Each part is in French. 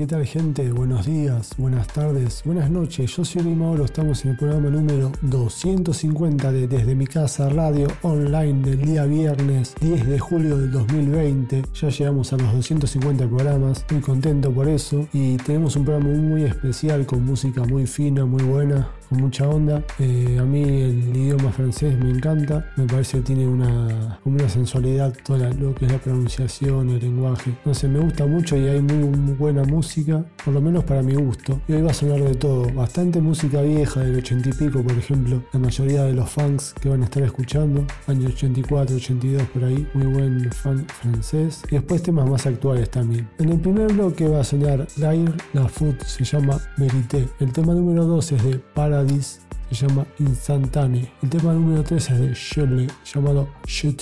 ¿qué tal gente? Buenos días, buenas tardes, buenas noches. Yo soy Mauro, estamos en el programa número 250 de Desde mi casa radio online del día viernes 10 de julio del 2020. Ya llegamos a los 250 programas, muy contento por eso y tenemos un programa muy especial con música muy fina, muy buena, con mucha onda. Eh, a mí el idioma francés me encanta, me parece que tiene una, una sensualidad toda lo que es la pronunciación, el lenguaje. No sé, me gusta mucho y hay muy, buena música, por lo menos para mi gusto. Y hoy va a sonar de todo, bastante música vieja del 80 y pico, por ejemplo, la mayoría de los funks que van a estar escuchando, años 84, 82 por ahí, muy buen funk francés. Y después temas más actuales también. En el primer bloque va a sonar Lair, la food se llama Verité. El tema número 2 es de Para se llama Instantane. El tema número 3 es de Shirley llamado Je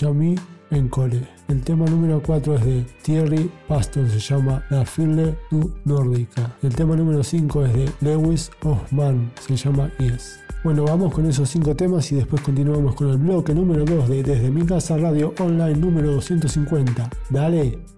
en Cole. El tema número 4 es de Thierry Pastor, se llama La Fille du Nordica. El tema número 5 es de Lewis Hoffman, se llama Yes. Bueno, vamos con esos 5 temas y después continuamos con el bloque número 2 de Desde mi casa radio online número 250. Dale.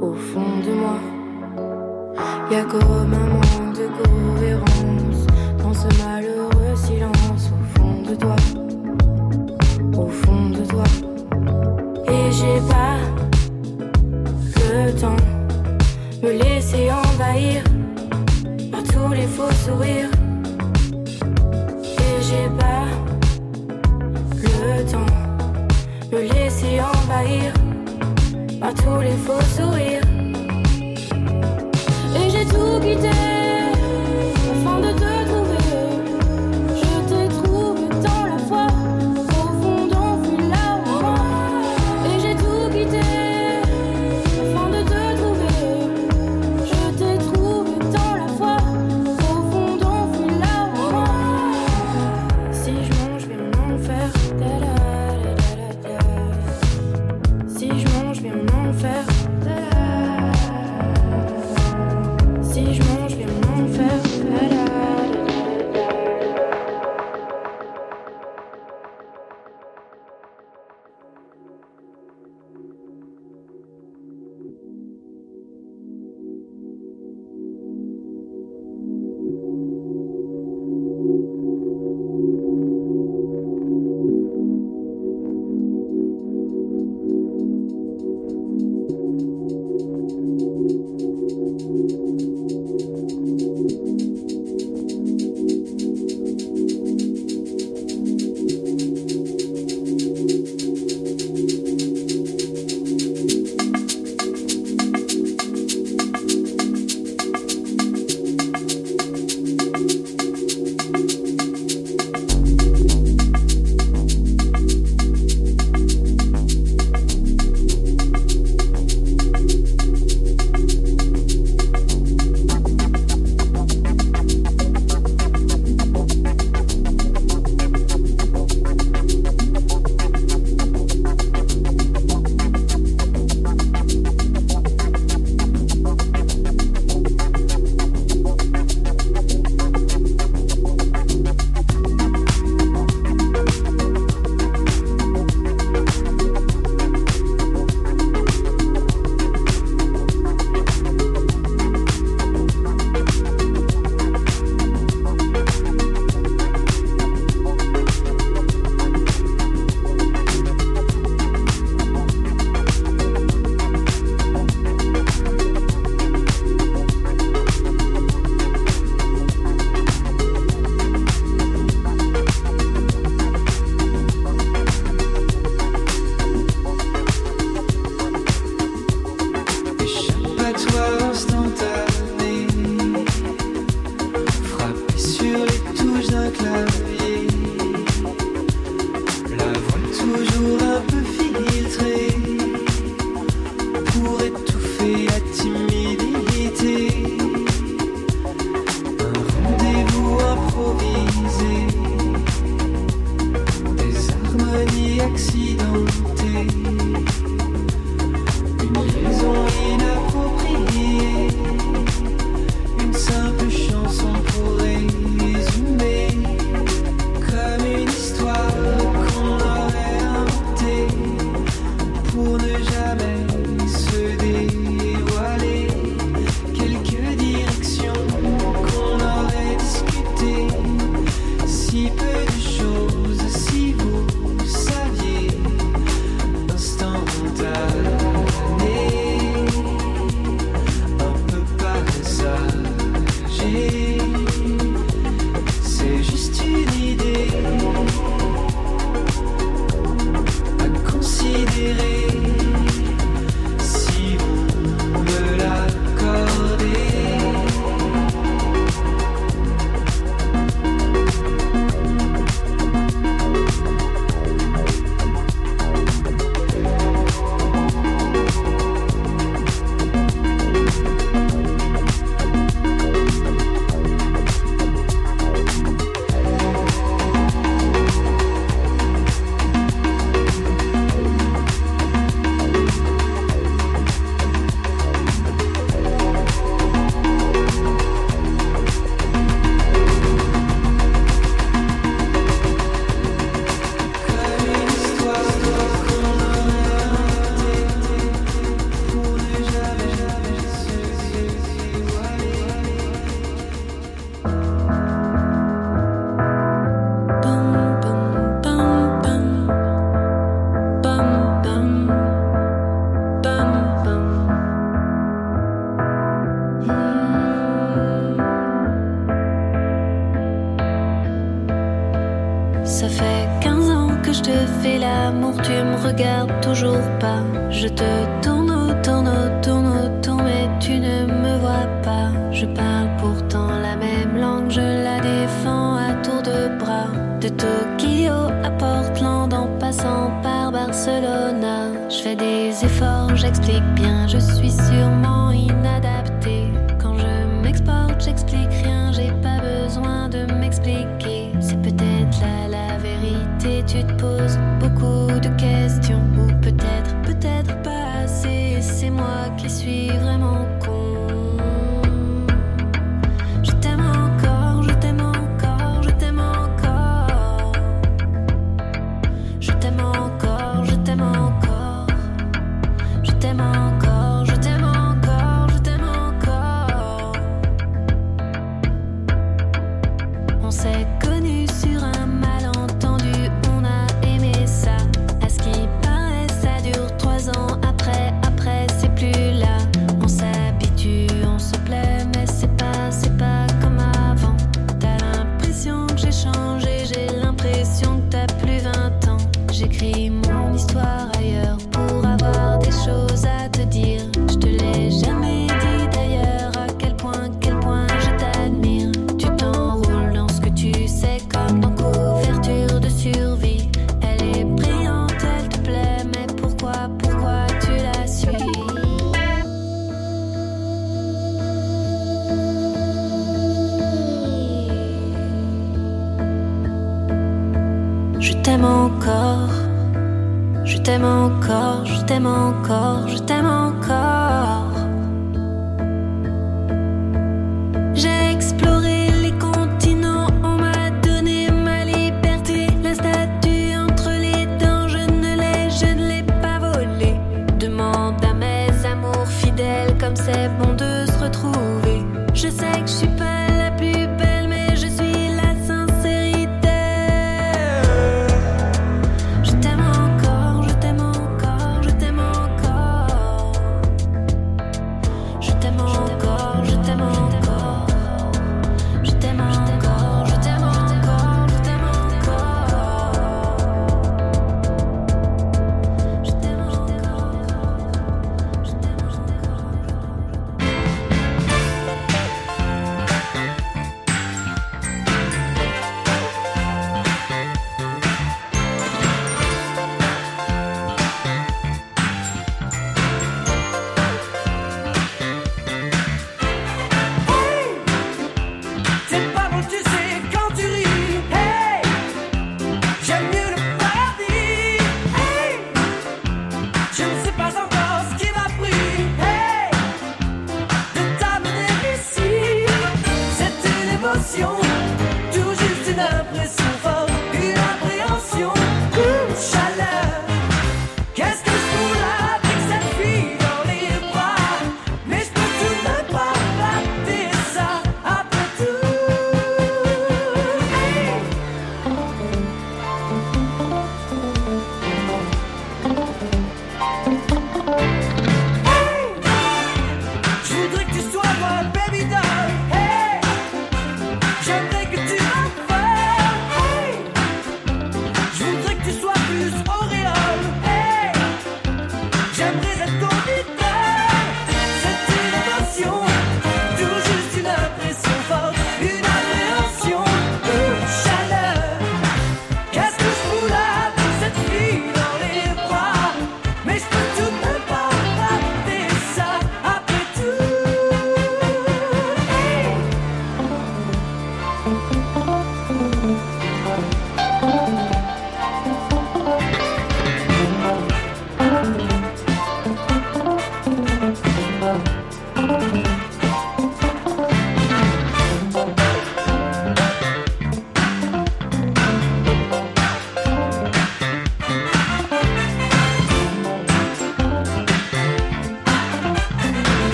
au fond de moi. Y'a comme un monde de cohérence dans ce malheureux silence au fond de toi, au fond de toi. Et j'ai pas le temps me laisser envahir par tous les faux sourires. Et j'ai pas le temps me laisser envahir je mange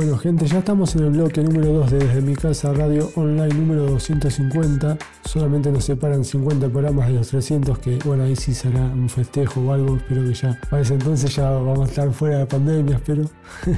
Bueno gente, ya estamos en el bloque número 2 de Desde mi casa Radio Online número 250. Solamente nos separan 50 programas de los 300 que bueno ahí sí será un festejo o algo. Espero que ya para ese entonces ya vamos a estar fuera de pandemia, espero.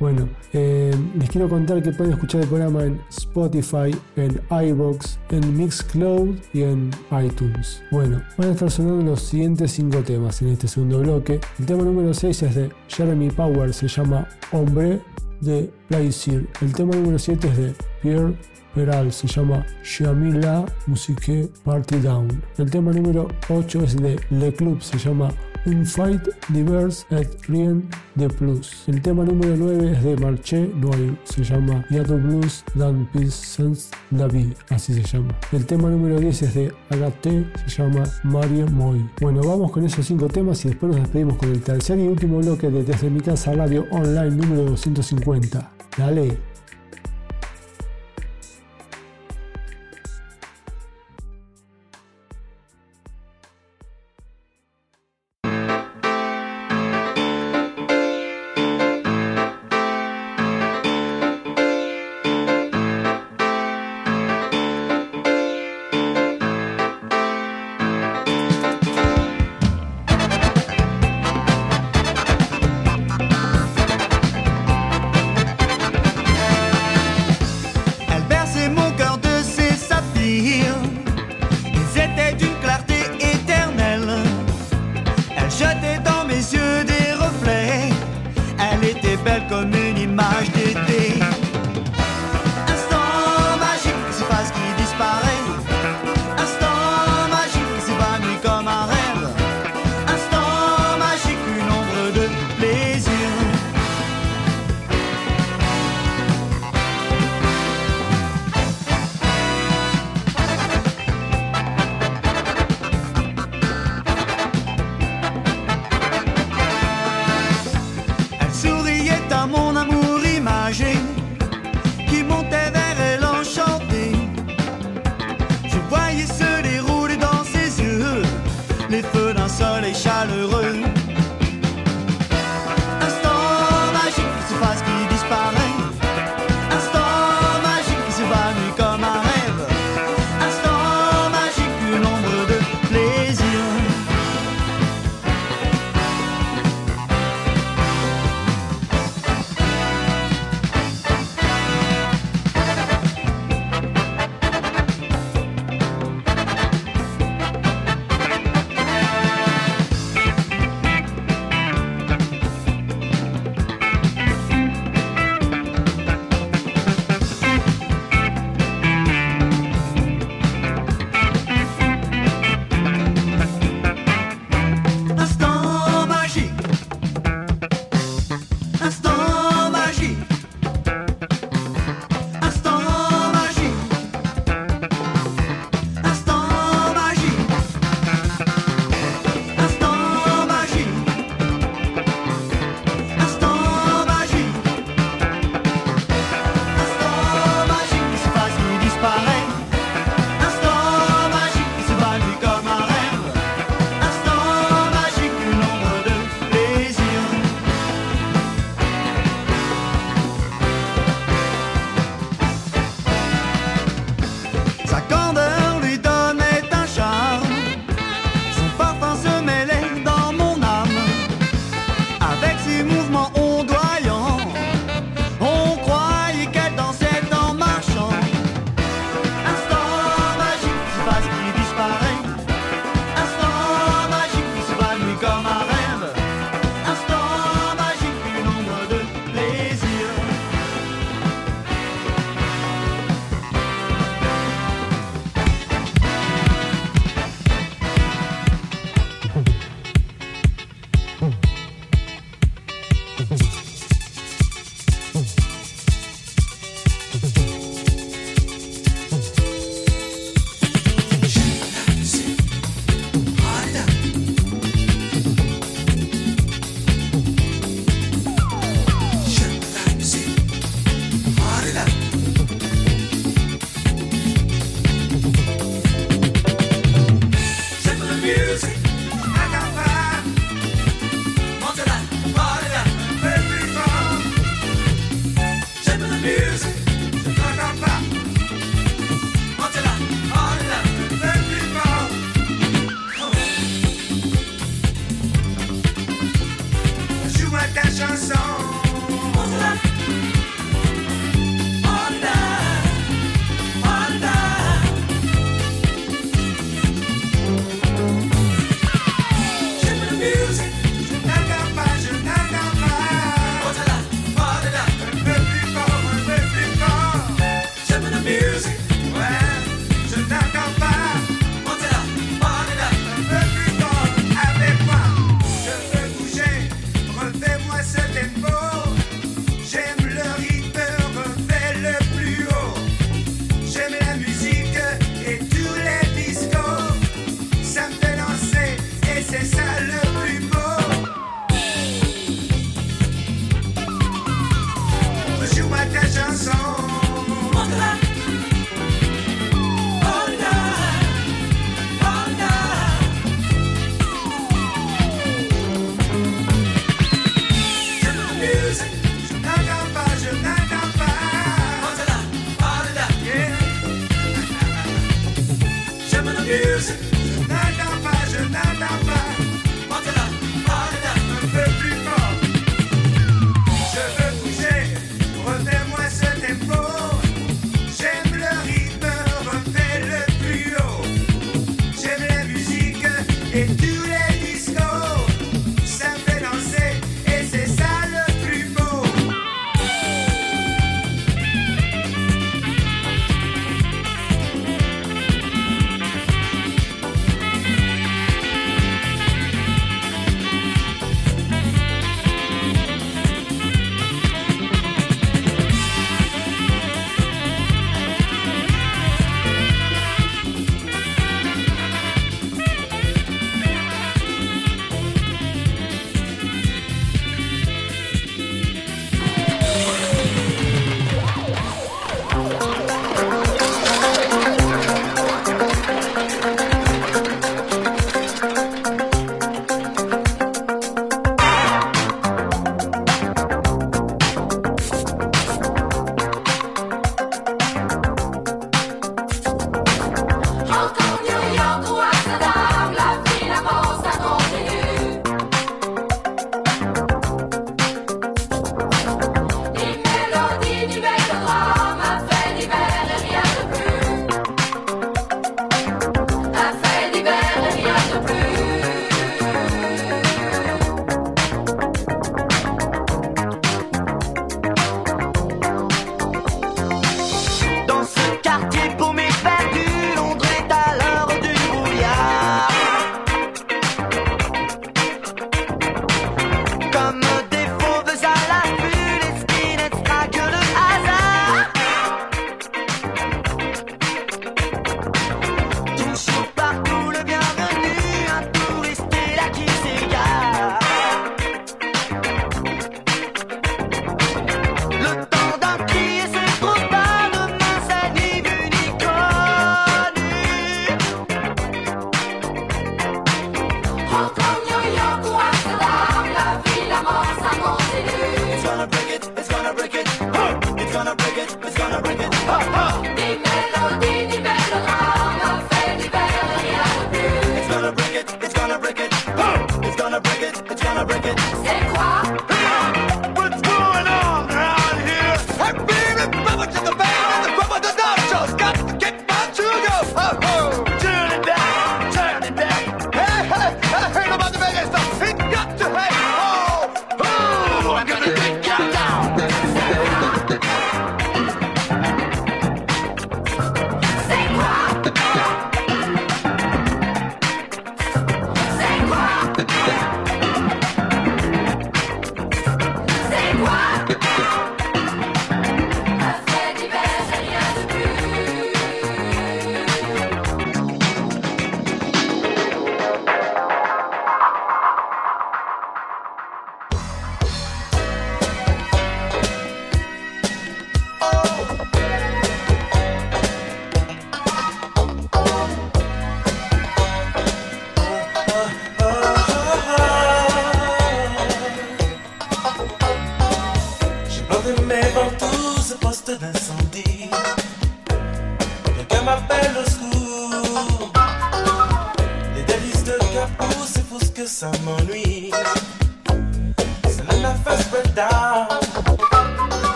Bueno, eh, les quiero contar que pueden escuchar el programa en Spotify, en iBox, en Mixcloud y en iTunes. Bueno, van a estar sonando los siguientes 5 temas en este segundo bloque. El tema número 6 es de Jeremy Power, se llama Hombre de Plaisir. El tema número 7 es de Pierre Peral, se llama Shamila Musique Party Down. El tema número 8 es de Le Club, se llama un fight diverse et rien de plus. El tema número 9 es de Marché Noir, se llama Yato Blues Dan Sans David, así se llama. El tema número 10 es de Agate, se llama Mario Moy. Bueno, vamos con esos 5 temas y después nos despedimos con el tercer y último bloque de Desde mi casa radio online número 250. Dale.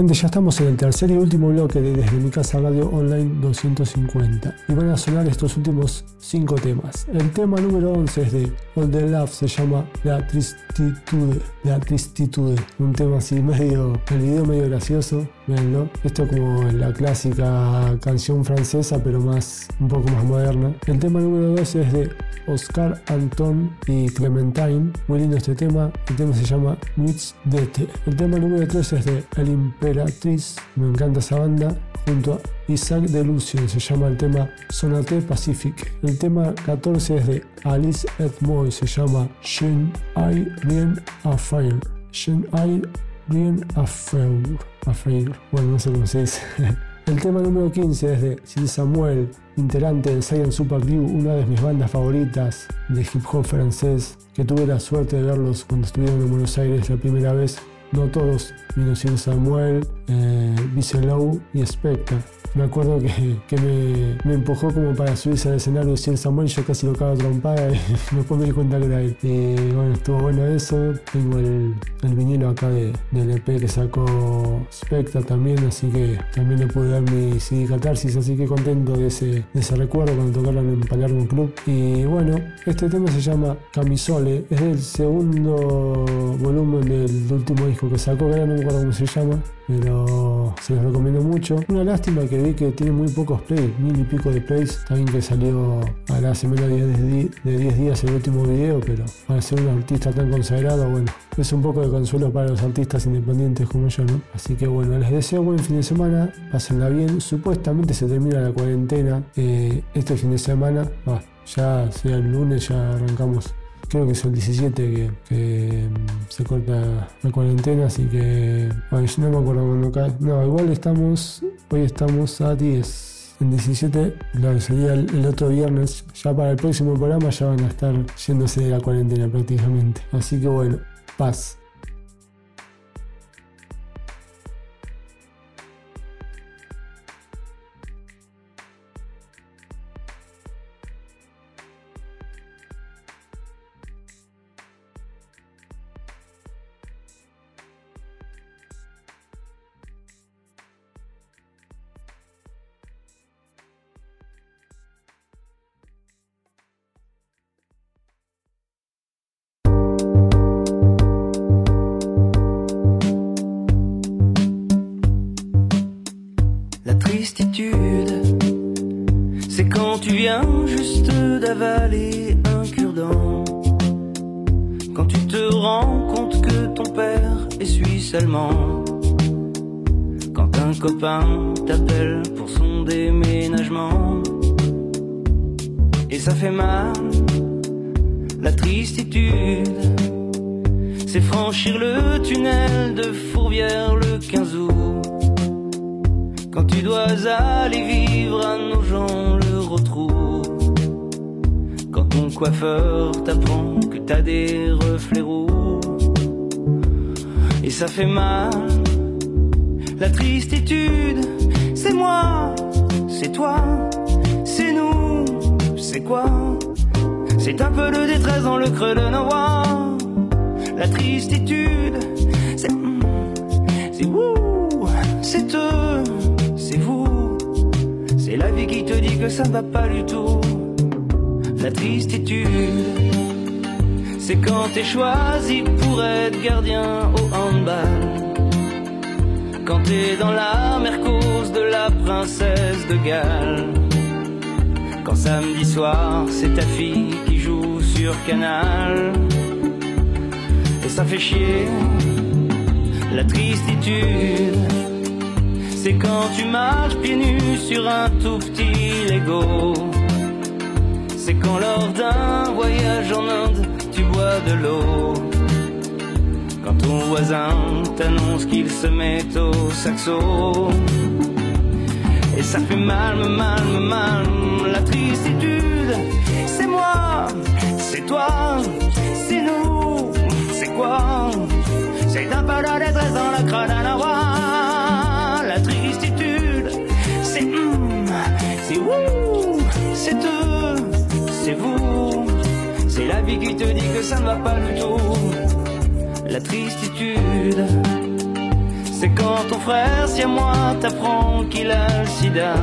Gente, ya estamos en el tercer y último bloque de Desde mi casa Radio Online 250 y van a sonar estos últimos cinco temas. El tema número 11 es de All the Love, se llama La Tristitude, La Tristitude, un tema así medio, el video medio gracioso, Esto como la clásica canción francesa, pero más, un poco más moderna. El tema número 12 es de Oscar Anton y Clementine, muy lindo este tema. El tema se llama Nuits d'été. El tema número 13 es de El Imperatriz, me encanta esa banda, junto a Isaac de Lucio, se llama el tema Sonate Pacific. El tema 14 es de Alice Edmoy, se llama Je ai rien à faire. Je ai faire. À faire. Bueno, no sé cómo se dice. El tema número 15 es de Sil Samuel, integrante de Saiyan Super Crew, una de mis bandas favoritas de hip hop francés, que tuve la suerte de verlos cuando estuvieron en Buenos Aires la primera vez. No todos, Sil Samuel, eh, y Spectre. Me acuerdo que, que me, me, empujó como para subirse al escenario Sil Samuel, yo casi lo cago trompada y después me di cuenta que era él. Bueno, estuvo bueno eso. Tengo el, el vinilo acá de, del EP que sacó Spectre también, así que también le pude dar mi CD Catarsis, así que contento de ese, de ese recuerdo cuando tocaron en Palermo Club. Y bueno, este tema se llama Camisole, es el segundo volumen del último disco que sacó, que ahora no me acuerdo cómo se llama, pero se los recomiendo mucho. Una lástima que vi que tiene muy pocos plays, mil y pico de plays. También que salió a la semana de 10 días el último video, pero para ser un artista tan consagrado, bueno, es un poco de consuelo para los artistas independientes como yo, ¿no? Así que bueno, les deseo buen fin de semana, pásenla bien. Supuestamente se termina la cuarentena eh, este fin de semana, ah, ya sea el lunes, ya arrancamos creo que es el 17 que, que, se corta la cuarentena, así que bueno, yo no me acuerdo cuando cae. No, igual estamos, hoy estamos a 10. El 17, claro, sería el, el, otro viernes. Ya para el próximo programa ya van a estar yéndose de la cuarentena prácticamente. Así que bueno, paz. Un cure-dent. Quand tu te rends compte que ton père est suisse allemand. Quand un copain t'appelle pour son déménagement. Et ça fait mal, la tristitude. C'est franchir le tunnel de Fourvière le 15 août. Quand tu dois aller vivre à nos gens le retrouve. Coiffeur t'apprend que t'as des reflets roux. Et ça fait mal. La tristitude, c'est moi, c'est toi, c'est nous, c'est quoi? C'est un peu de détresse dans le creux de nos voix. La tristitude, c'est. C'est vous, c'est eux, c'est vous. C'est la vie qui te dit que ça va pas du tout. La tristitude, c'est quand t'es choisi pour être gardien au handball. Quand t'es dans la mercose de la princesse de Galles. Quand samedi soir, c'est ta fille qui joue sur Canal. Et ça fait chier la tristitude. C'est quand tu marches pieds nus sur un tout petit Lego. C'est quand lors d'un voyage en Inde, tu bois de l'eau. Quand ton voisin t'annonce qu'il se met au saxo. Et ça fait mal, mal, mal, la tristitude. C'est moi, c'est toi, c'est nous, c'est quoi? C'est un peu détresse dans la crâne à la voix. qui te dit que ça ne va pas du tout. La tristitude, c'est quand ton frère, si à moi, t'apprend qu'il a le sida.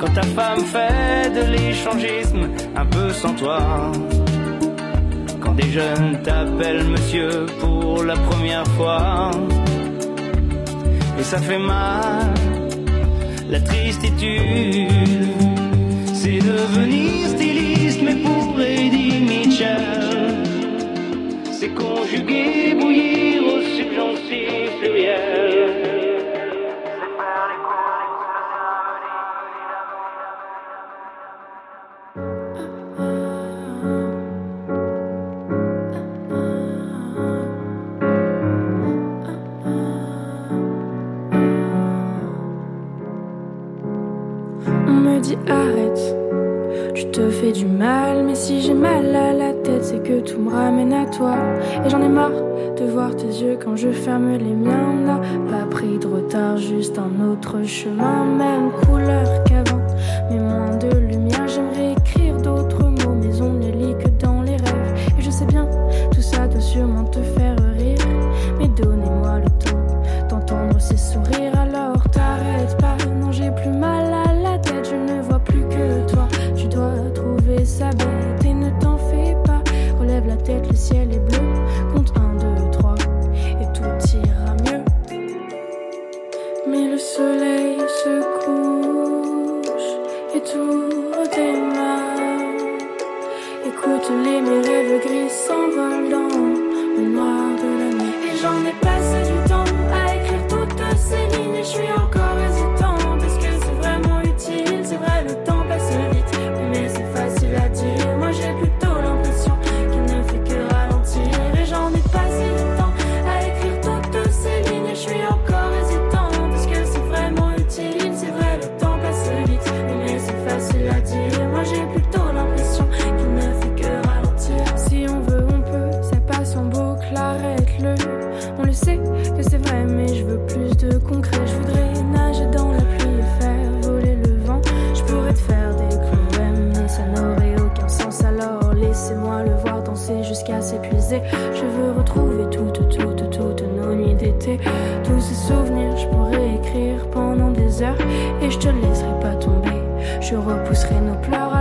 Quand ta femme fait de l'échangisme, un peu sans toi. Quand des jeunes t'appellent monsieur pour la première fois. Et ça fait mal, la tristitude, c'est devenir styliste, mais pour c'est conjugué, bouillir au subjonctif pluriel. On me dit arrête tu te fais du mal, mais si j'ai mal à la tête, c'est que tout me ramène à toi. Et j'en ai marre de voir tes yeux quand je ferme les miens. Pas pris de retard, juste un autre chemin, même couleur qu'avant, mais moins de lumière. J'aimerais écrire Tous ces souvenirs, je pourrais écrire pendant des heures et je te laisserai pas tomber. Je repousserai nos pleurs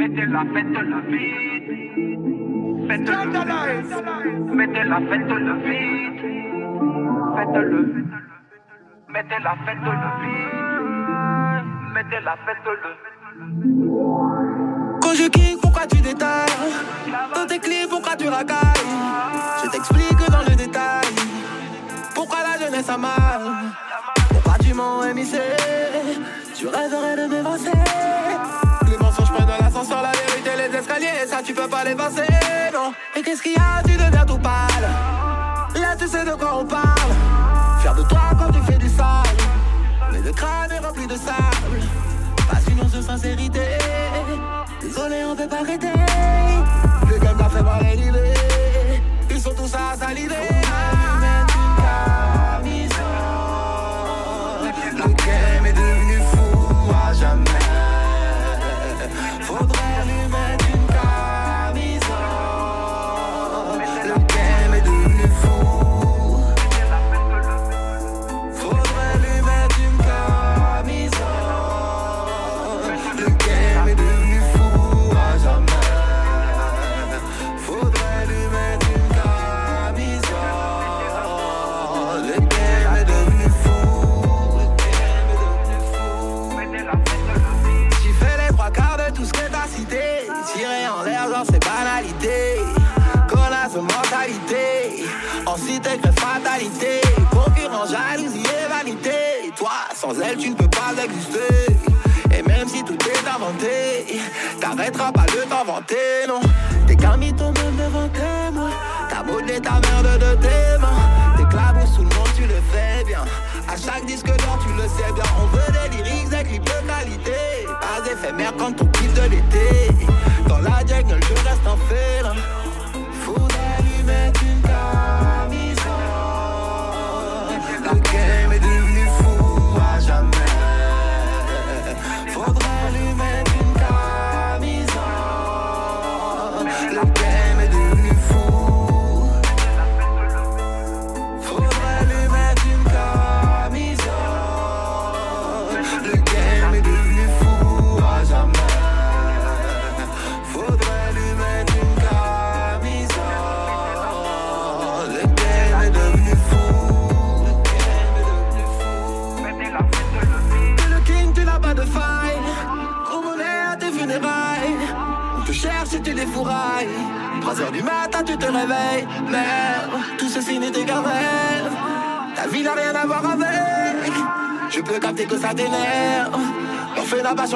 Mettez la fête-le vite. Faites-le. Mettez la fête-le vite. Mettez la fête-le. Quand sais de quoi on parle. Fier de toi quand tu fais du sale. Mais le crâne est rempli de sable. Pas une once de sincérité. Désolé, on peut pas arrêter. Le game t'a fait voir l'idée. Ils sont tous à saliver. Sans elle, tu ne peux pas exister. Et même si tout est inventé, t'arrêteras pas de t'inventer, non. T'es qu'un mytho même devant témoin. Ta beauté, ta merde de tes mains. T'éclabousses sous le monde, tu le fais bien. À chaque disque d'or, tu le sais bien. On veut des lyrics, des clips de qualité. Pas éphémère quand on kiffe de l'été. Dans la jungle, je reste en fer.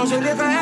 兄弟在。